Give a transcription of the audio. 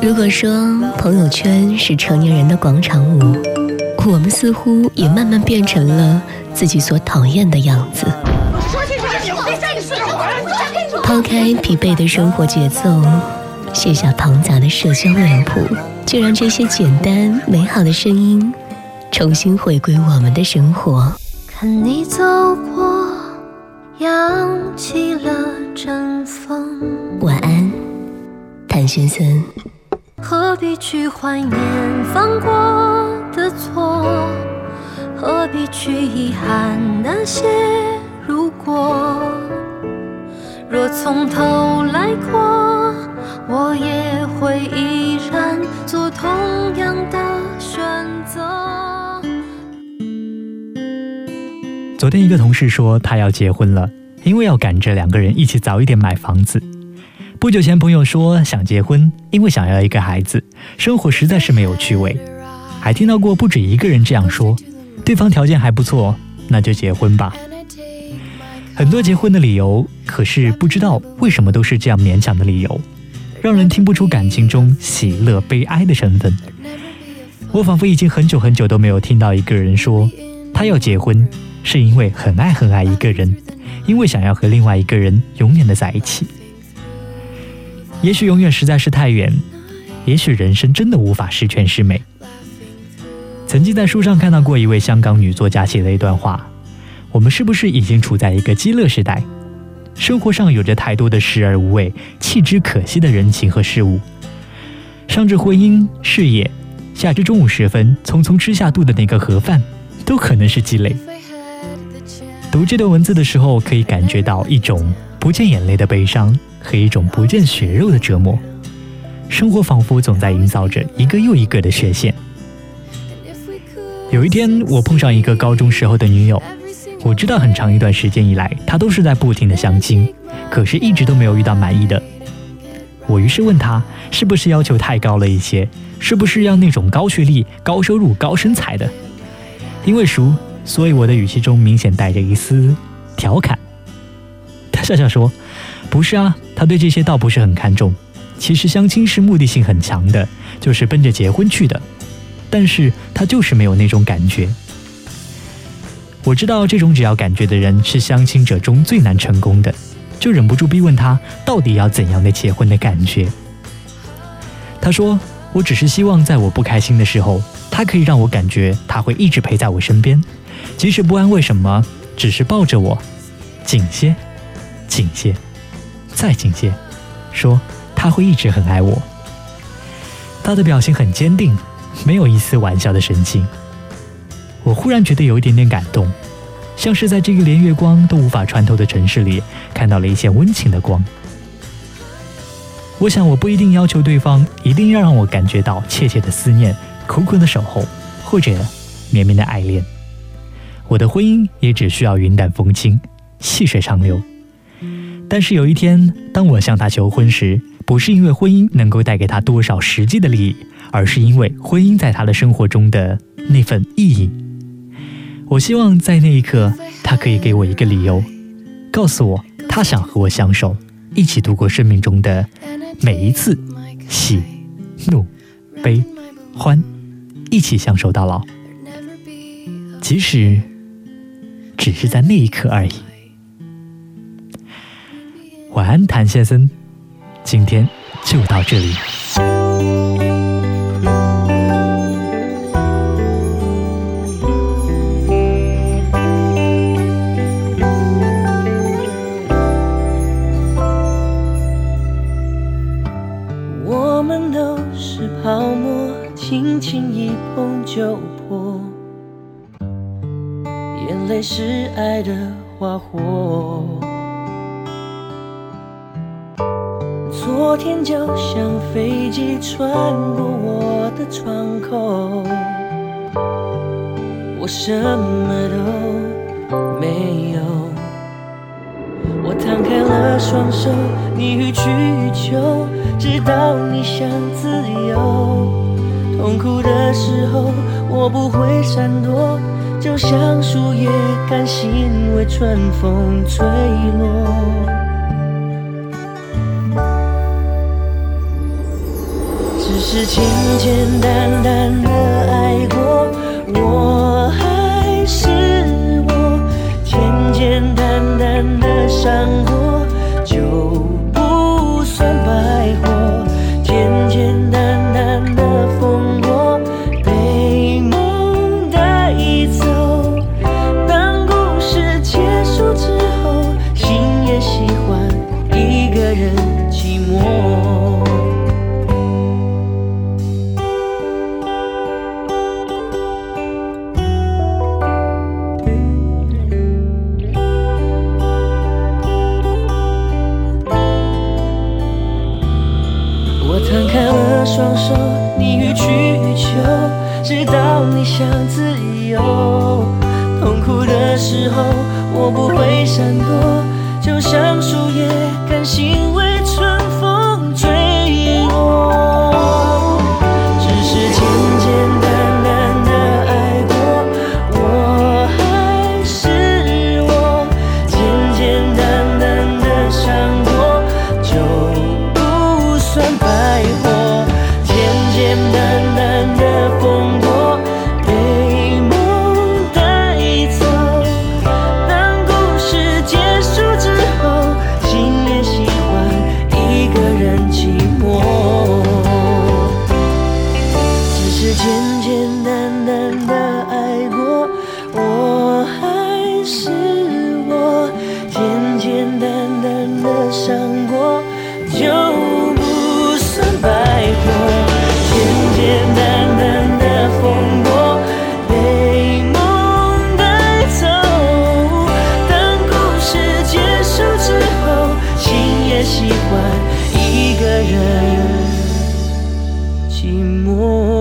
如果说朋友圈是成年人的广场舞，我们似乎也慢慢变成了自己所讨厌的样子。抛开疲惫的生活节奏，卸下庞杂的社交脸谱，就让这些简单美好的声音重新回归我们的生活。看你走过，扬起了阵风。晚安，谭先生。何必去怀念犯过的错？何必去遗憾那些如果？若从头来过，我也会依然做同样的选择。昨天一个同事说他要结婚了，因为要赶着两个人一起早一点买房子。不久前朋友说想结婚，因为想要一个孩子，生活实在是没有趣味。还听到过不止一个人这样说，对方条件还不错，那就结婚吧。很多结婚的理由，可是不知道为什么都是这样勉强的理由，让人听不出感情中喜乐悲哀的成分。我仿佛已经很久很久都没有听到一个人说，他要结婚是因为很爱很爱一个人，因为想要和另外一个人永远的在一起。也许永远实在是太远，也许人生真的无法十全十美。曾经在书上看到过一位香港女作家写的一段话。我们是不是已经处在一个饥乐时代？生活上有着太多的食而无味、弃之可惜的人情和事物，上至婚姻、事业，下至中午时分匆匆吃下肚的那个盒饭，都可能是积累。读这段文字的时候，可以感觉到一种不见眼泪的悲伤和一种不见血肉的折磨。生活仿佛总在营造着一个又一个的缺陷。有一天，我碰上一个高中时候的女友。我知道很长一段时间以来，她都是在不停的相亲，可是一直都没有遇到满意的。我于是问她，是不是要求太高了一些？是不是要那种高学历、高收入、高身材的？因为熟，所以我的语气中明显带着一丝调侃。笑笑说：“不是啊，他对这些倒不是很看重。其实相亲是目的性很强的，就是奔着结婚去的。但是他就是没有那种感觉。”我知道这种只要感觉的人是相亲者中最难成功的，就忍不住逼问他到底要怎样的结婚的感觉。他说：“我只是希望在我不开心的时候，他可以让我感觉他会一直陪在我身边，即使不安慰什么，只是抱着我，紧些，紧些，再紧些，说他会一直很爱我。”他的表情很坚定，没有一丝玩笑的神情。我忽然觉得有一点点感动，像是在这个连月光都无法穿透的城市里，看到了一线温情的光。我想，我不一定要求对方一定要让我感觉到切切的思念、苦苦的守候，或者绵绵的爱恋。我的婚姻也只需要云淡风轻、细水长流。但是有一天，当我向他求婚时，不是因为婚姻能够带给他多少实际的利益，而是因为婚姻在他的生活中的那份意义。我希望在那一刻，他可以给我一个理由，告诉我他想和我相守，一起度过生命中的每一次喜、怒、悲、欢，一起相守到老，即使只是在那一刻而已。晚安，谭先生。今天就到这里。我们都是泡沫，轻轻一碰就破。眼泪是爱的花火。昨天就像飞机穿过我的窗口，我什么都没有。我摊开了双手，你予取予求，直到你想自由。痛苦的时候，我不会闪躲。就像树叶甘心为春风吹落，是简简单单的爱过，我还是我，简简单单的伤过。双手，你予取予求，直到你想自由。痛苦的时候，我不会闪躲，就像树叶甘心为 more